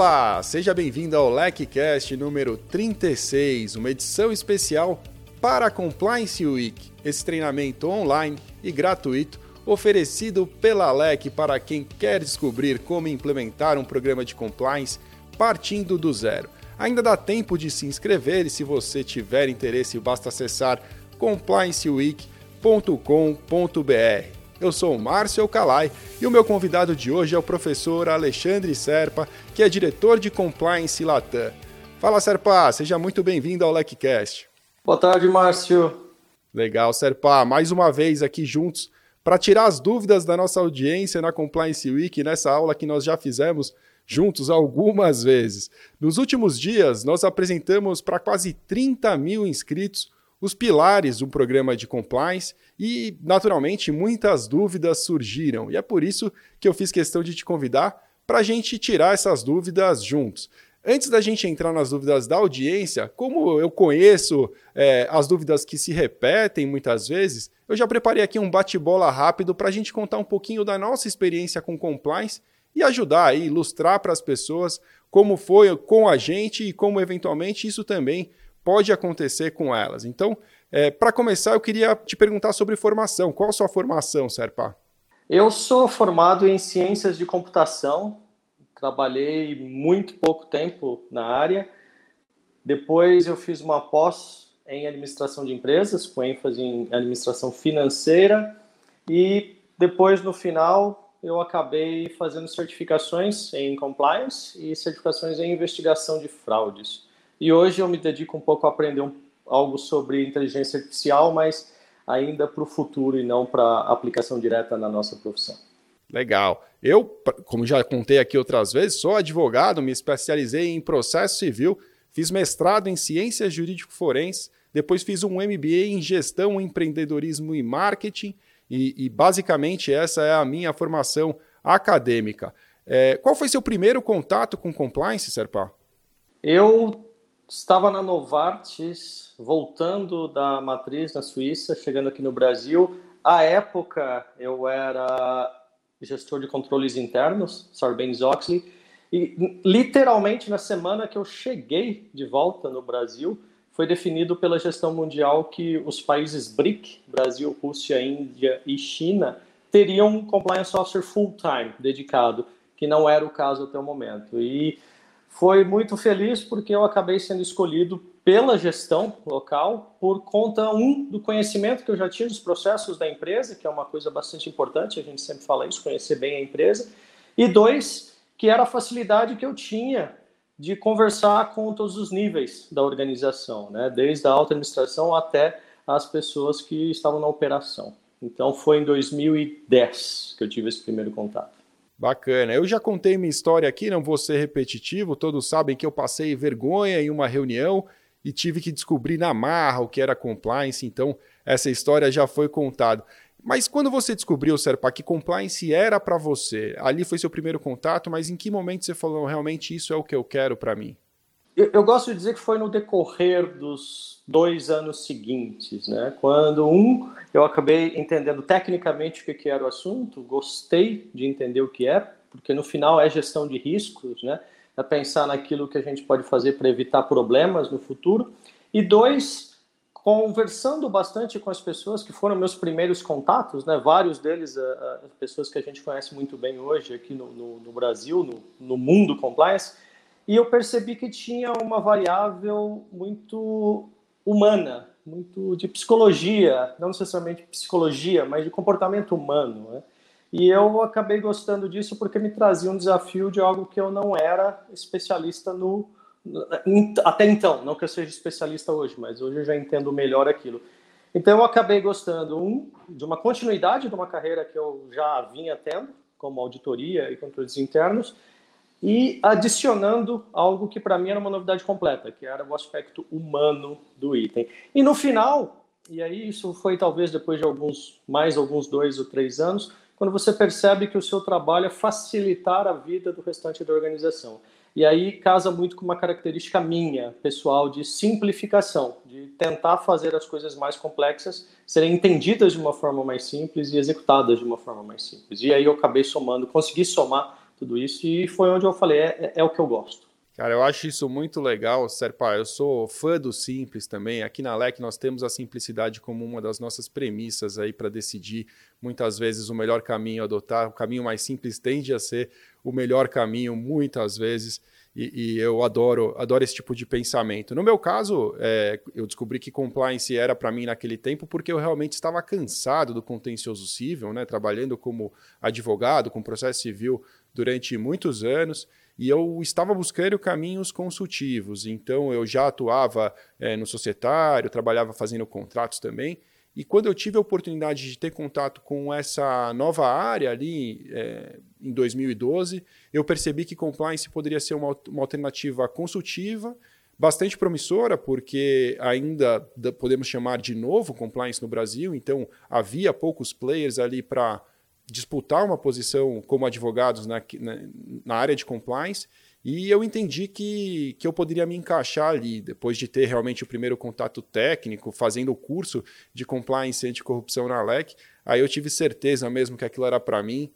Olá, seja bem-vindo ao LecCast número 36, uma edição especial para a Compliance Week. Esse treinamento online e gratuito oferecido pela LEC para quem quer descobrir como implementar um programa de compliance partindo do zero. Ainda dá tempo de se inscrever e se você tiver interesse, basta acessar complianceweek.com.br. Eu sou o Márcio Calai e o meu convidado de hoje é o professor Alexandre Serpa, que é diretor de Compliance Latam. Fala, Serpa, seja muito bem-vindo ao LecCast. Boa tarde, Márcio. Legal, Serpa, mais uma vez aqui juntos para tirar as dúvidas da nossa audiência na Compliance Week, nessa aula que nós já fizemos juntos algumas vezes. Nos últimos dias, nós apresentamos para quase 30 mil inscritos os pilares do programa de compliance e, naturalmente, muitas dúvidas surgiram. E é por isso que eu fiz questão de te convidar para a gente tirar essas dúvidas juntos. Antes da gente entrar nas dúvidas da audiência, como eu conheço é, as dúvidas que se repetem muitas vezes, eu já preparei aqui um bate-bola rápido para a gente contar um pouquinho da nossa experiência com compliance e ajudar a ilustrar para as pessoas como foi com a gente e como eventualmente isso também pode acontecer com elas. Então, é, para começar, eu queria te perguntar sobre formação. Qual a sua formação, Serpa? Eu sou formado em ciências de computação, trabalhei muito pouco tempo na área. Depois eu fiz uma pós em administração de empresas, com ênfase em administração financeira. E depois, no final, eu acabei fazendo certificações em compliance e certificações em investigação de fraudes. E hoje eu me dedico um pouco a aprender um, algo sobre inteligência artificial, mas ainda para o futuro e não para aplicação direta na nossa profissão. Legal. Eu, como já contei aqui outras vezes, sou advogado, me especializei em processo civil, fiz mestrado em ciências jurídico-forense, depois fiz um MBA em gestão, empreendedorismo e marketing, e, e basicamente essa é a minha formação acadêmica. É, qual foi seu primeiro contato com compliance, Serpa? Eu Estava na Novartis, voltando da matriz na Suíça, chegando aqui no Brasil. À época, eu era gestor de controles internos, Sarbanes-Oxley, e literalmente na semana que eu cheguei de volta no Brasil, foi definido pela gestão mundial que os países BRIC, Brasil, Rússia, Índia e China, teriam um compliance officer full-time, dedicado, que não era o caso até o momento. E foi muito feliz porque eu acabei sendo escolhido pela gestão local por conta um do conhecimento que eu já tinha dos processos da empresa, que é uma coisa bastante importante, a gente sempre fala isso, conhecer bem a empresa, e dois, que era a facilidade que eu tinha de conversar com todos os níveis da organização, né? desde a alta administração até as pessoas que estavam na operação. Então foi em 2010 que eu tive esse primeiro contato. Bacana. Eu já contei minha história aqui, não vou ser repetitivo. Todos sabem que eu passei vergonha em uma reunião e tive que descobrir na marra o que era compliance, então essa história já foi contada. Mas quando você descobriu, Serpa, que compliance era para você, ali foi seu primeiro contato, mas em que momento você falou realmente isso é o que eu quero para mim? Eu, eu, gosto de dizer que foi no decorrer dos dois anos seguintes, né? Quando um eu acabei entendendo tecnicamente o que, que era o assunto, gostei de entender o que é, porque no final é gestão de riscos, né? É pensar naquilo que a gente pode fazer para evitar problemas no futuro. E dois, conversando bastante com as pessoas que foram meus primeiros contatos, né? Vários deles, pessoas que a gente conhece muito bem hoje aqui no, no, no Brasil, no, no mundo compliance e eu percebi que tinha uma variável muito humana, muito de psicologia, não necessariamente psicologia, mas de comportamento humano. Né? E eu acabei gostando disso porque me trazia um desafio de algo que eu não era especialista no. Até então, não que eu seja especialista hoje, mas hoje eu já entendo melhor aquilo. Então eu acabei gostando, um, de uma continuidade de uma carreira que eu já vinha tendo, como auditoria e controles internos, e adicionando algo que para mim era uma novidade completa, que era o aspecto humano do item. E no final, e aí isso foi talvez depois de alguns mais alguns dois ou três anos, quando você percebe que o seu trabalho é facilitar a vida do restante da organização. E aí casa muito com uma característica minha, pessoal, de simplificação, de tentar fazer as coisas mais complexas serem entendidas de uma forma mais simples e executadas de uma forma mais simples. E aí eu acabei somando, consegui somar tudo isso, e foi onde eu falei, é, é, é o que eu gosto. Cara, eu acho isso muito legal, Serpa. Eu sou fã do simples também. Aqui na LEC nós temos a simplicidade como uma das nossas premissas aí para decidir muitas vezes o melhor caminho a adotar. O caminho mais simples tende a ser o melhor caminho muitas vezes. E, e, eu adoro, adoro esse tipo de pensamento. No meu caso, é, eu descobri que compliance era para mim naquele tempo porque eu realmente estava cansado do contencioso civil, né, trabalhando como advogado com processo civil durante muitos anos e eu estava buscando caminhos consultivos. Então eu já atuava é, no societário, trabalhava fazendo contratos também. E quando eu tive a oportunidade de ter contato com essa nova área ali é, em 2012, eu percebi que compliance poderia ser uma, uma alternativa consultiva, bastante promissora, porque ainda podemos chamar de novo compliance no Brasil, então havia poucos players ali para disputar uma posição como advogados na, na, na, área de compliance. E eu entendi que, que eu poderia me encaixar ali, depois de ter realmente o primeiro contato técnico, fazendo o curso de compliance anticorrupção na LEC. Aí eu tive certeza mesmo que aquilo era para mim,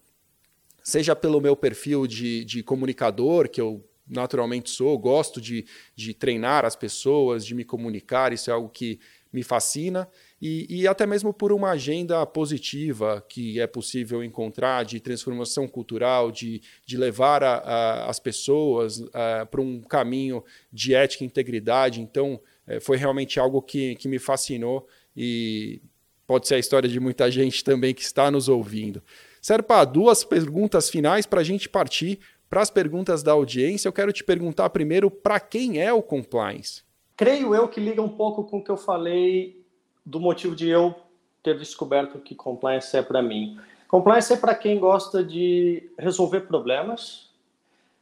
seja pelo meu perfil de, de comunicador, que eu naturalmente sou, gosto de, de treinar as pessoas, de me comunicar, isso é algo que me fascina e, e, até mesmo por uma agenda positiva que é possível encontrar de transformação cultural, de, de levar a, a, as pessoas para um caminho de ética e integridade. Então, é, foi realmente algo que, que me fascinou e pode ser a história de muita gente também que está nos ouvindo. Serpa, duas perguntas finais para a gente partir para as perguntas da audiência. Eu quero te perguntar primeiro para quem é o compliance? Creio eu que liga um pouco com o que eu falei do motivo de eu ter descoberto que compliance é para mim. Compliance é para quem gosta de resolver problemas.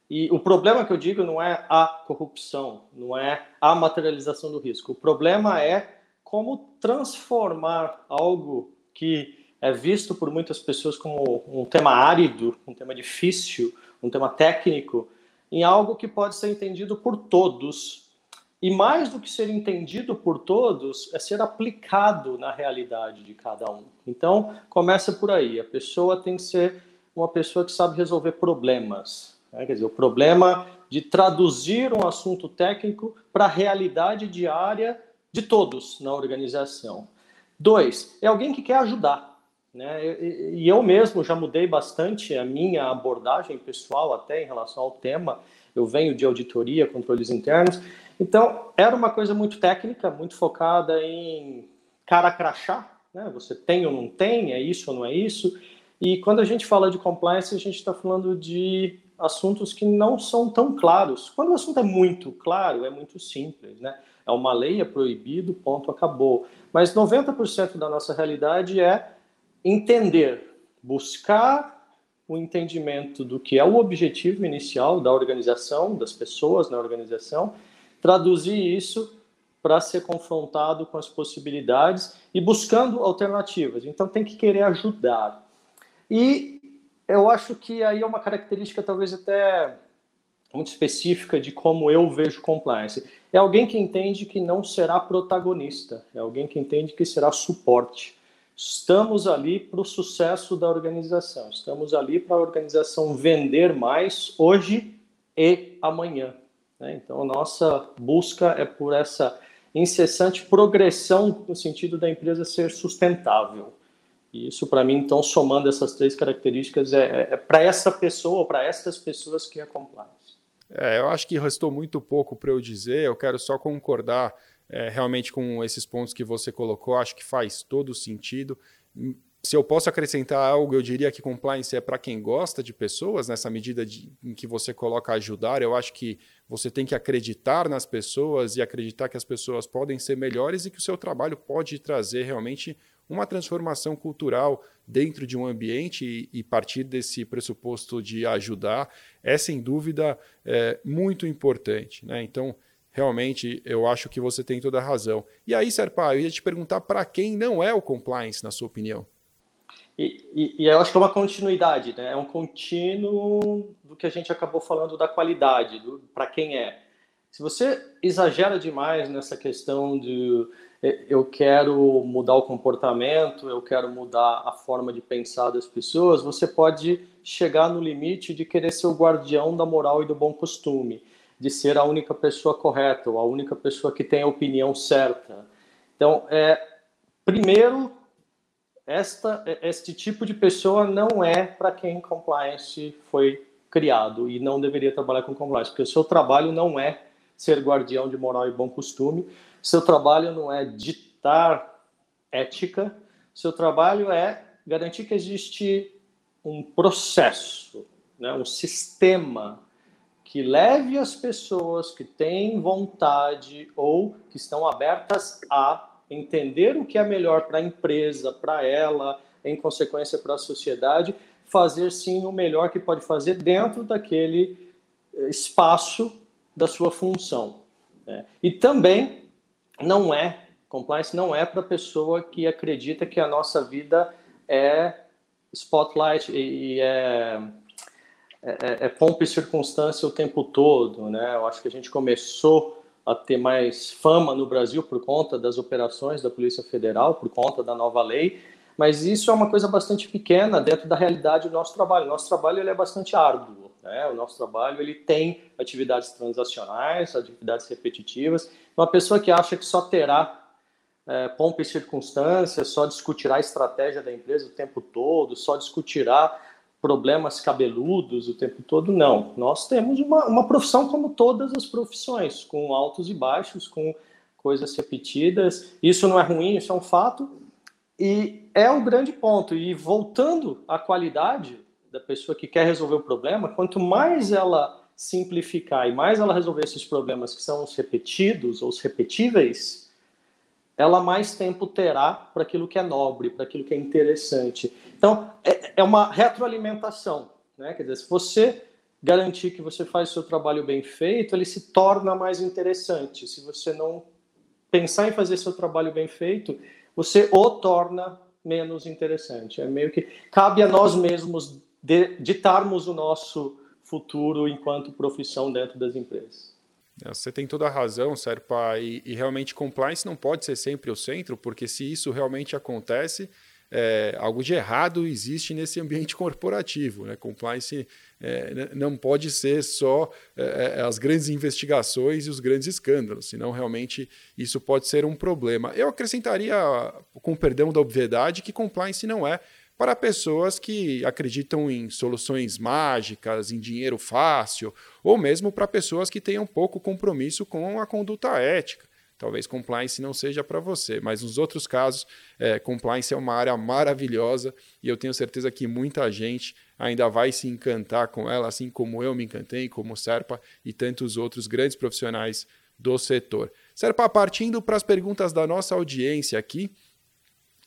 E o problema que eu digo não é a corrupção, não é a materialização do risco. O problema é como transformar algo que é visto por muitas pessoas como um tema árido, um tema difícil, um tema técnico, em algo que pode ser entendido por todos e mais do que ser entendido por todos, é ser aplicado na realidade de cada um. Então, começa por aí. A pessoa tem que ser uma pessoa que sabe resolver problemas. Né? Quer dizer, o problema de traduzir um assunto técnico para a realidade diária de todos na organização. Dois, é alguém que quer ajudar. Né? E eu mesmo já mudei bastante a minha abordagem pessoal até em relação ao tema. Eu venho de auditoria, controles internos, então, era uma coisa muito técnica, muito focada em cara crachá, né? Você tem ou não tem, é isso ou não é isso. E quando a gente fala de compliance, a gente está falando de assuntos que não são tão claros. Quando o assunto é muito claro, é muito simples, né? É uma lei, é proibido, ponto, acabou. Mas 90% da nossa realidade é entender, buscar o entendimento do que é o objetivo inicial da organização, das pessoas na organização, traduzir isso para ser confrontado com as possibilidades e buscando alternativas. Então tem que querer ajudar. E eu acho que aí é uma característica talvez até muito específica de como eu vejo compliance. É alguém que entende que não será protagonista, é alguém que entende que será suporte. Estamos ali para o sucesso da organização, estamos ali para a organização vender mais hoje e amanhã. Né? Então, nossa busca é por essa incessante progressão no sentido da empresa ser sustentável. E isso, para mim, então, somando essas três características, é, é, é para essa pessoa, para essas pessoas que é compliance. É, eu acho que restou muito pouco para eu dizer, eu quero só concordar é, realmente com esses pontos que você colocou, acho que faz todo sentido se eu posso acrescentar algo, eu diria que compliance é para quem gosta de pessoas, nessa medida de, em que você coloca ajudar. Eu acho que você tem que acreditar nas pessoas e acreditar que as pessoas podem ser melhores e que o seu trabalho pode trazer realmente uma transformação cultural dentro de um ambiente e, e partir desse pressuposto de ajudar é, sem dúvida, é, muito importante. Né? Então, realmente, eu acho que você tem toda a razão. E aí, Serpa, eu ia te perguntar para quem não é o compliance, na sua opinião? E, e, eu acho que é uma continuidade, né? É um contínuo do que a gente acabou falando da qualidade, para quem é. Se você exagera demais nessa questão de eu quero mudar o comportamento, eu quero mudar a forma de pensar das pessoas, você pode chegar no limite de querer ser o guardião da moral e do bom costume, de ser a única pessoa correta, ou a única pessoa que tem a opinião certa. Então, é, primeiro, esta, este tipo de pessoa não é para quem compliance foi criado e não deveria trabalhar com compliance, porque o seu trabalho não é ser guardião de moral e bom costume, seu trabalho não é ditar ética, seu trabalho é garantir que existe um processo, né, um sistema que leve as pessoas que têm vontade ou que estão abertas a entender o que é melhor para a empresa, para ela, em consequência para a sociedade, fazer sim o melhor que pode fazer dentro daquele eh, espaço da sua função. Né? E também não é, compliance não é para a pessoa que acredita que a nossa vida é spotlight e, é, é, é, é pompa e circunstância o tempo todo, né? Eu acho que a gente começou a ter mais fama no Brasil por conta das operações da Polícia Federal, por conta da nova lei, mas isso é uma coisa bastante pequena dentro da realidade do nosso trabalho. Nosso trabalho ele é bastante árduo. Né? O nosso trabalho ele tem atividades transacionais, atividades repetitivas. Uma pessoa que acha que só terá é, pompa e circunstâncias, só discutirá a estratégia da empresa o tempo todo, só discutirá problemas cabeludos o tempo todo, não. Nós temos uma, uma profissão como todas as profissões, com altos e baixos, com coisas repetidas. Isso não é ruim, isso é um fato. E é um grande ponto. E voltando à qualidade, da pessoa que quer resolver o problema, quanto mais ela simplificar e mais ela resolver esses problemas que são os repetidos ou os repetíveis, ela mais tempo terá para aquilo que é nobre, para aquilo que é interessante. Então, é, é uma retroalimentação. Né? Quer dizer, se você garantir que você faz seu trabalho bem feito, ele se torna mais interessante. Se você não pensar em fazer seu trabalho bem feito, você o torna menos interessante. É meio que cabe a nós mesmos ditarmos o nosso futuro enquanto profissão dentro das empresas. É, você tem toda a razão, Serpa, e, e, realmente compliance não pode ser sempre o centro, porque se isso realmente acontece, é, algo de errado existe nesse ambiente corporativo. Né? Compliance é, não pode ser só é, é, as grandes investigações e os grandes escândalos, senão realmente isso pode ser um problema. Eu acrescentaria, com perdão da obviedade, que compliance não é para pessoas que acreditam em soluções mágicas, em dinheiro fácil, ou mesmo para pessoas que tenham pouco compromisso com a conduta ética. Talvez compliance não seja para você, mas nos outros casos, é, compliance é uma área maravilhosa e eu tenho certeza que muita gente ainda vai se encantar com ela, assim como eu me encantei, como o Serpa e tantos outros grandes profissionais do setor. Serpa, partindo para as perguntas da nossa audiência aqui,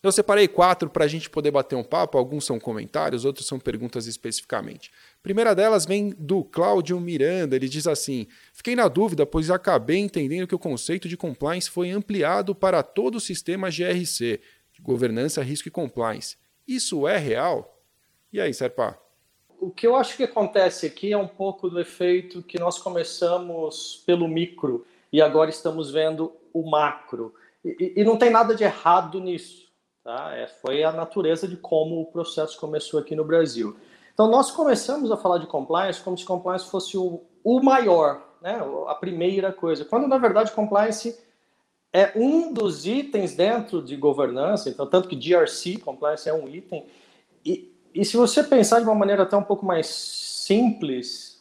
eu separei quatro para a gente poder bater um papo. Alguns são comentários, outros são perguntas especificamente. Primeira delas vem do Cláudio Miranda. Ele diz assim: Fiquei na dúvida, pois acabei entendendo que o conceito de compliance foi ampliado para todo o sistema GRC, governança, risco e compliance. Isso é real? E aí, Serpa? O que eu acho que acontece aqui é um pouco do efeito que nós começamos pelo micro e agora estamos vendo o macro. E, e não tem nada de errado nisso Tá? É, foi a natureza de como o processo começou aqui no Brasil. Então, nós começamos a falar de compliance como se compliance fosse o, o maior, né? a primeira coisa, quando na verdade compliance é um dos itens dentro de governança, então, tanto que GRC, compliance, é um item. E, e se você pensar de uma maneira até um pouco mais simples,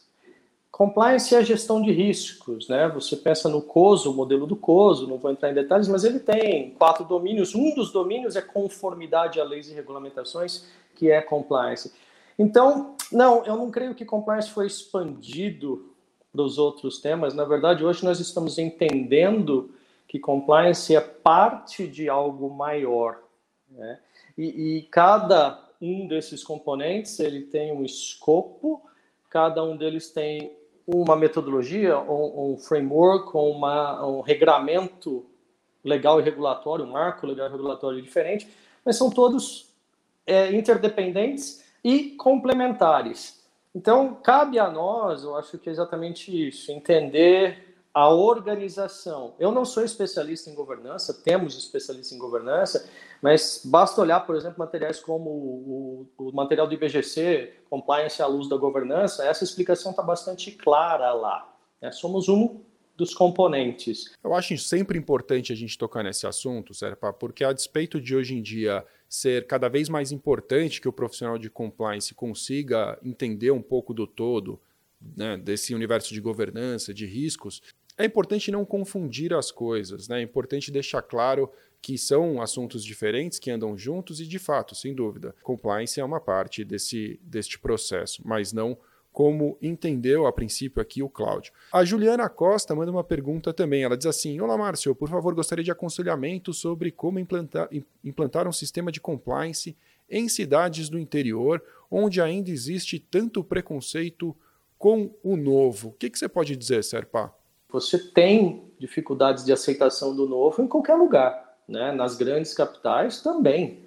Compliance é a gestão de riscos, né? Você pensa no COSO, o modelo do COSO, não vou entrar em detalhes, mas ele tem quatro domínios. Um dos domínios é conformidade a leis e regulamentações, que é compliance. Então, não, eu não creio que compliance foi expandido para os outros temas. Na verdade, hoje nós estamos entendendo que compliance é parte de algo maior, né? E, e cada um desses componentes ele tem um escopo, cada um deles tem uma metodologia, um, um framework, uma, um regramento legal e regulatório, um marco legal e regulatório diferente, mas são todos é, interdependentes e complementares. Então, cabe a nós, eu acho que é exatamente isso, entender a organização. Eu não sou especialista em governança, temos especialistas em governança, mas basta olhar, por exemplo, materiais como o, o, o material do IBGC, Compliance à Luz da Governança, essa explicação está bastante clara lá. Né? Somos um dos componentes. Eu acho sempre importante a gente tocar nesse assunto, Serpa, porque a despeito de hoje em dia ser cada vez mais importante que o profissional de compliance consiga entender um pouco do todo, né, desse universo de governança, de riscos, é importante não confundir as coisas, né? É importante deixar claro que são assuntos diferentes que andam juntos e, de fato, sem dúvida, compliance é uma parte desse, deste processo, mas não como entendeu a princípio aqui o Cláudio. A Juliana Costa manda uma pergunta também. Ela diz assim: Olá, Márcio, por favor, gostaria de aconselhamento sobre como implantar, implantar um sistema de compliance em cidades do interior, onde ainda existe tanto preconceito com o novo. O que, que você pode dizer, Serpa? Você tem dificuldades de aceitação do novo em qualquer lugar, né? nas grandes capitais também.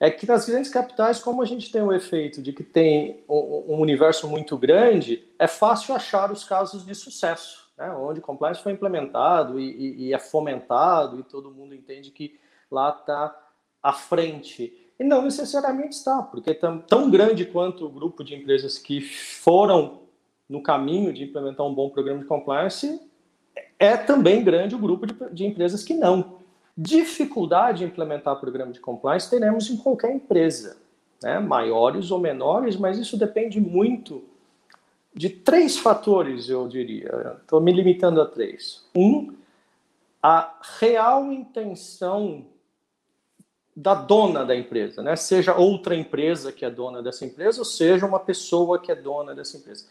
É que nas grandes capitais, como a gente tem o efeito de que tem um universo muito grande, é fácil achar os casos de sucesso, né? onde o compliance foi implementado e, e, e é fomentado e todo mundo entende que lá está à frente. E não necessariamente está, porque é tão, tão grande quanto o grupo de empresas que foram no caminho de implementar um bom programa de compliance, é também grande o grupo de, de empresas que não. Dificuldade em implementar programa de compliance teremos em qualquer empresa, né? maiores ou menores, mas isso depende muito de três fatores, eu diria. Estou me limitando a três. Um, a real intenção da dona da empresa, né? seja outra empresa que é dona dessa empresa, ou seja uma pessoa que é dona dessa empresa.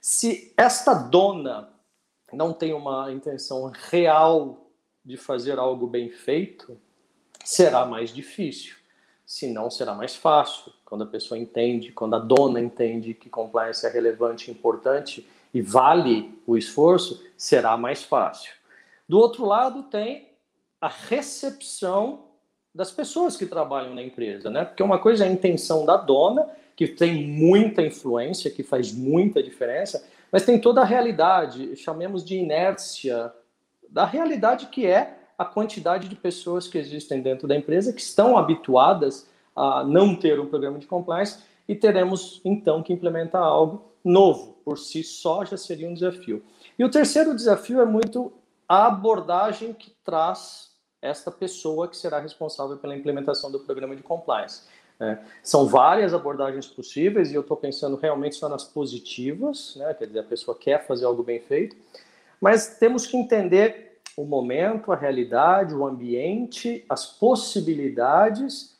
Se esta dona não tem uma intenção real de fazer algo bem feito, será mais difícil. Se não, será mais fácil. Quando a pessoa entende, quando a dona entende que compliance é relevante, importante e vale o esforço, será mais fácil. Do outro lado, tem a recepção das pessoas que trabalham na empresa, né? Porque uma coisa é a intenção da dona, que tem muita influência, que faz muita diferença, mas tem toda a realidade, chamemos de inércia, da realidade que é a quantidade de pessoas que existem dentro da empresa que estão habituadas a não ter um programa de compliance e teremos então que implementar algo novo. Por si só já seria um desafio. E o terceiro desafio é muito a abordagem que traz esta pessoa que será responsável pela implementação do programa de compliance. É, são várias abordagens possíveis e eu estou pensando realmente só nas positivas, né? quer dizer, a pessoa quer fazer algo bem feito, mas temos que entender o momento, a realidade, o ambiente, as possibilidades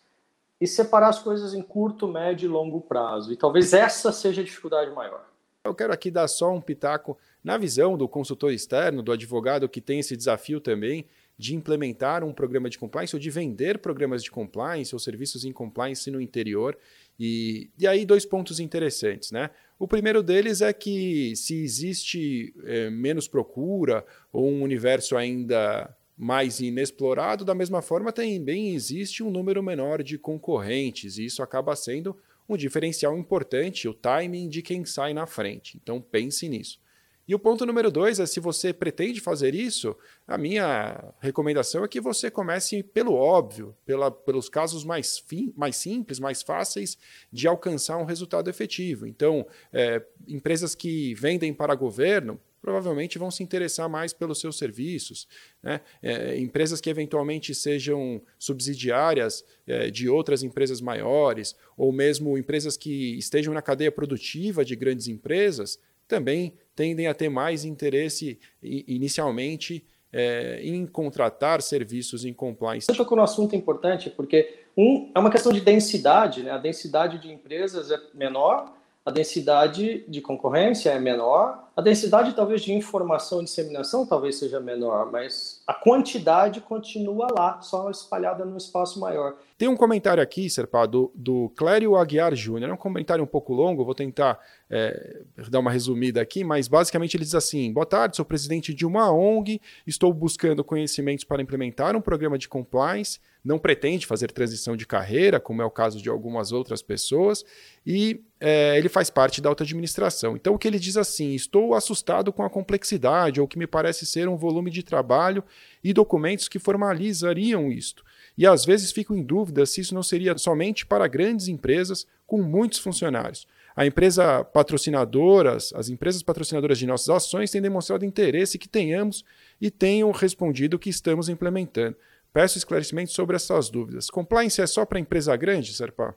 e separar as coisas em curto, médio e longo prazo. E talvez essa seja a dificuldade maior. Eu quero aqui dar só um pitaco na visão do consultor externo, do advogado que tem esse desafio também de implementar um programa de compliance ou de vender programas de compliance ou serviços em compliance no interior. E, e aí, dois pontos interessantes. Né? O primeiro deles é que se existe é, menos procura ou um universo ainda mais inexplorado, da mesma forma também existe um número menor de concorrentes, e isso acaba sendo um diferencial importante, o timing de quem sai na frente. Então pense nisso. E o ponto número dois é: se você pretende fazer isso, a minha recomendação é que você comece pelo óbvio, pela, pelos casos mais, fim, mais simples, mais fáceis de alcançar um resultado efetivo. Então, é, empresas que vendem para governo provavelmente vão se interessar mais pelos seus serviços. Né? É, empresas que eventualmente sejam subsidiárias é, de outras empresas maiores, ou mesmo empresas que estejam na cadeia produtiva de grandes empresas, também tendem a ter mais interesse inicialmente é, em contratar serviços em compliance. Você tocou no assunto importante, porque um, é uma questão de densidade, né? a densidade de empresas é menor, a densidade de concorrência é menor, a densidade talvez de informação e disseminação talvez seja menor, mas a quantidade continua lá, só espalhada num espaço maior. Tem um comentário aqui, Serpa, do, do Clério Aguiar Júnior. É um comentário um pouco longo, vou tentar é, dar uma resumida aqui, mas basicamente ele diz assim: Boa tarde, sou presidente de uma ONG, estou buscando conhecimentos para implementar um programa de compliance não pretende fazer transição de carreira, como é o caso de algumas outras pessoas, e é, ele faz parte da auto-administração. Então, o que ele diz assim: estou estou assustado com a complexidade ou que me parece ser um volume de trabalho e documentos que formalizariam isto. E às vezes fico em dúvida se isso não seria somente para grandes empresas com muitos funcionários. A empresa patrocinadoras, as empresas patrocinadoras de nossas ações têm demonstrado interesse que tenhamos e tenham respondido que estamos implementando. Peço esclarecimentos sobre essas dúvidas. Compliance é só para empresa grande, Serpa?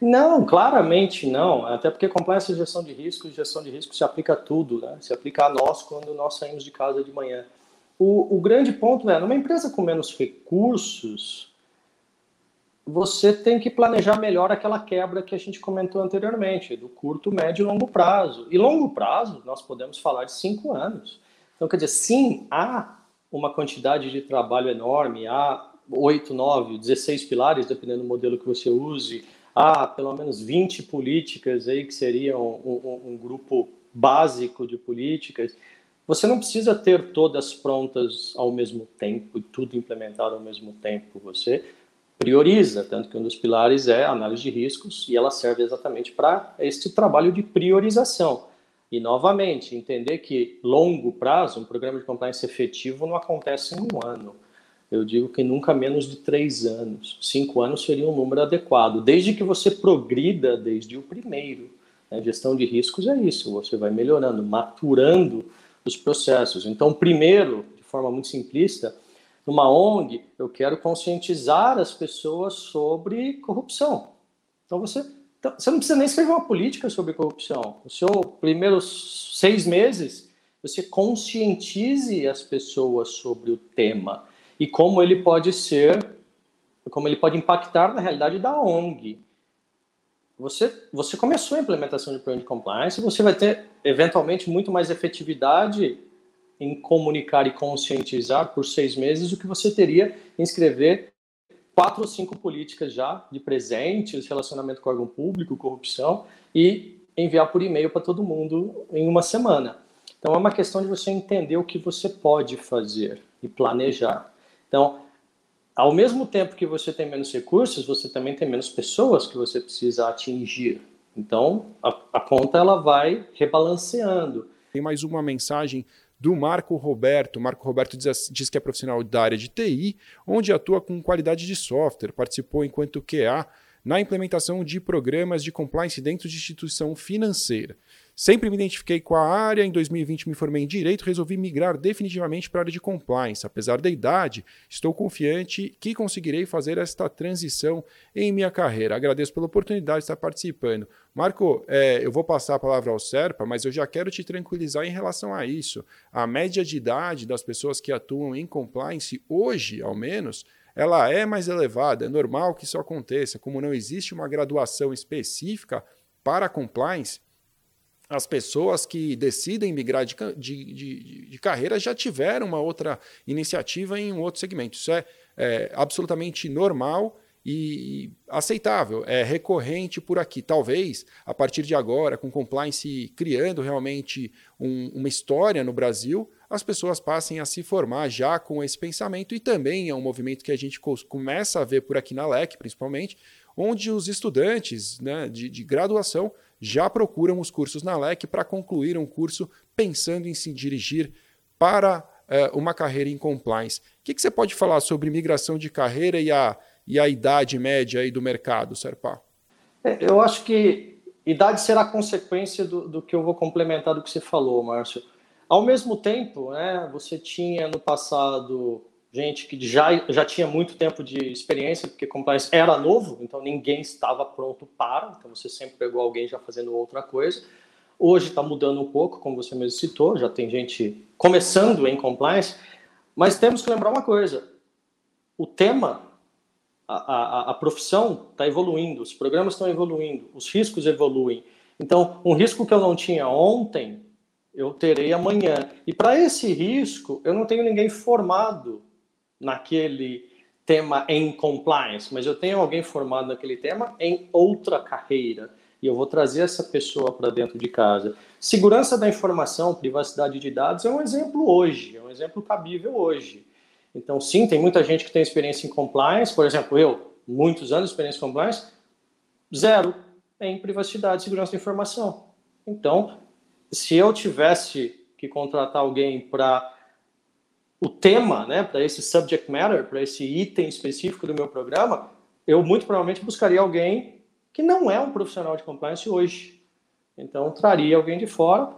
Não, claramente não. Até porque compliance é gestão de risco, gestão de risco se aplica a tudo, né? Se aplica a nós quando nós saímos de casa de manhã. O, o grande ponto é, numa empresa com menos recursos, você tem que planejar melhor aquela quebra que a gente comentou anteriormente, do curto, médio e longo prazo. E longo prazo, nós podemos falar de cinco anos. Então, quer dizer, sim, há uma quantidade de trabalho enorme, há oito, nove, 16 pilares, dependendo do modelo que você use, há pelo menos 20 políticas aí que seriam um, um, um grupo básico de políticas. Você não precisa ter todas prontas ao mesmo tempo tudo implementado ao mesmo tempo. Você prioriza, tanto que um dos pilares é a análise de riscos e ela serve exatamente para este trabalho de priorização. E, novamente, entender que longo prazo, um programa de compliance efetivo não acontece em um ano. Eu digo que nunca menos de três anos. Cinco anos seria um número adequado, desde que você progrida desde o primeiro. A gestão de riscos é isso, você vai melhorando, maturando os processos. Então, primeiro, de forma muito simplista, numa ONG, eu quero conscientizar as pessoas sobre corrupção. Então você, então, você não precisa nem escrever uma política sobre corrupção. Os seus primeiros seis meses, você conscientize as pessoas sobre o tema e como ele pode ser, como ele pode impactar na realidade da ONG. Você, você começou a implementação de plano de compliance, você vai ter eventualmente muito mais efetividade em comunicar e conscientizar por seis meses o que você teria em escrever quatro ou cinco políticas já de presentes, relacionamento com órgão público, corrupção e enviar por e-mail para todo mundo em uma semana. Então é uma questão de você entender o que você pode fazer e planejar. Então, ao mesmo tempo que você tem menos recursos, você também tem menos pessoas que você precisa atingir. Então, a, a conta ela vai rebalanceando. Tem mais uma mensagem do Marco Roberto. Marco Roberto diz, diz, que é profissional da área de TI, onde atua com qualidade de software, participou enquanto QA na implementação de programas de compliance dentro de instituição financeira. Sempre me identifiquei com a área, em 2020 me formei em Direito, resolvi migrar definitivamente para a área de compliance. Apesar da idade, estou confiante que conseguirei fazer esta transição em minha carreira. Agradeço pela oportunidade de estar participando. Marco, é, eu vou passar a palavra ao Serpa, mas eu já quero te tranquilizar em relação a isso. A média de idade das pessoas que atuam em compliance, hoje ao menos, ela é mais elevada. É normal que isso aconteça. Como não existe uma graduação específica para compliance, as pessoas que decidem migrar de, de, de, de, carreira já tiveram uma outra iniciativa em um outro segmento. Isso é, é absolutamente normal e aceitável, é recorrente por aqui. Talvez, a partir de agora, com compliance criando realmente um, uma história no Brasil, as pessoas passem a se formar já com esse pensamento e também é um movimento que a gente começa a ver por aqui na LEC, principalmente, onde os estudantes né, de, de graduação já procuram os cursos na LEC para concluir um curso pensando em se dirigir para uh, uma carreira em compliance. O que, que, você pode falar sobre migração de carreira e a, e a idade média aí do mercado, Serpa? É, eu acho que idade será consequência do, do que eu vou complementar do que você falou, Márcio. Ao mesmo tempo, né, você tinha no passado gente que já, já tinha muito tempo de experiência, porque compliance era novo, então ninguém estava pronto para, então você sempre pegou alguém já fazendo outra coisa. Hoje está mudando um pouco, como você mesmo citou, já tem gente começando em compliance, mas temos que lembrar uma coisa: o tema, a, a, a profissão está evoluindo, os programas estão evoluindo, os riscos evoluem. Então, um risco que eu não tinha ontem, eu terei amanhã. E para esse risco, eu não tenho ninguém formado naquele tema em compliance, mas eu tenho alguém formado naquele tema em outra carreira e eu vou trazer essa pessoa para dentro de casa. Segurança da informação, privacidade de dados é um exemplo hoje, é um exemplo cabível hoje. Então, sim, tem muita gente que tem experiência em compliance, por exemplo, eu, muitos anos de experiência em compliance, zero em privacidade e segurança da informação. Então, se eu tivesse que contratar alguém para o tema, né, para esse subject matter, para esse item específico do meu programa, eu muito provavelmente buscaria alguém que não é um profissional de compliance hoje. Então, traria alguém de fora,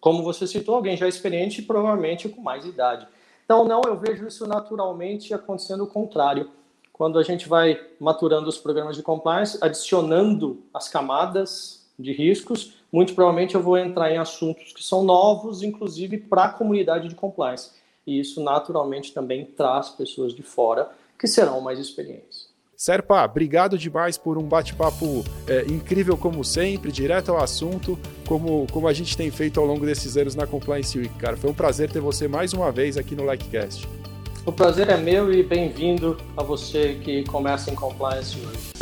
como você citou, alguém já experiente e provavelmente com mais idade. Então, não, eu vejo isso naturalmente acontecendo o contrário. Quando a gente vai maturando os programas de compliance, adicionando as camadas de riscos, muito provavelmente eu vou entrar em assuntos que são novos, inclusive para a comunidade de compliance. E isso naturalmente também traz pessoas de fora que serão mais experientes. Serpa, obrigado demais por um bate-papo é, incrível como sempre, direto ao assunto, como, como a gente tem feito ao longo desses anos na Compliance Week, cara. Foi um prazer ter você mais uma vez aqui no Likecast. O prazer é meu e bem-vindo a você que começa em Compliance hoje.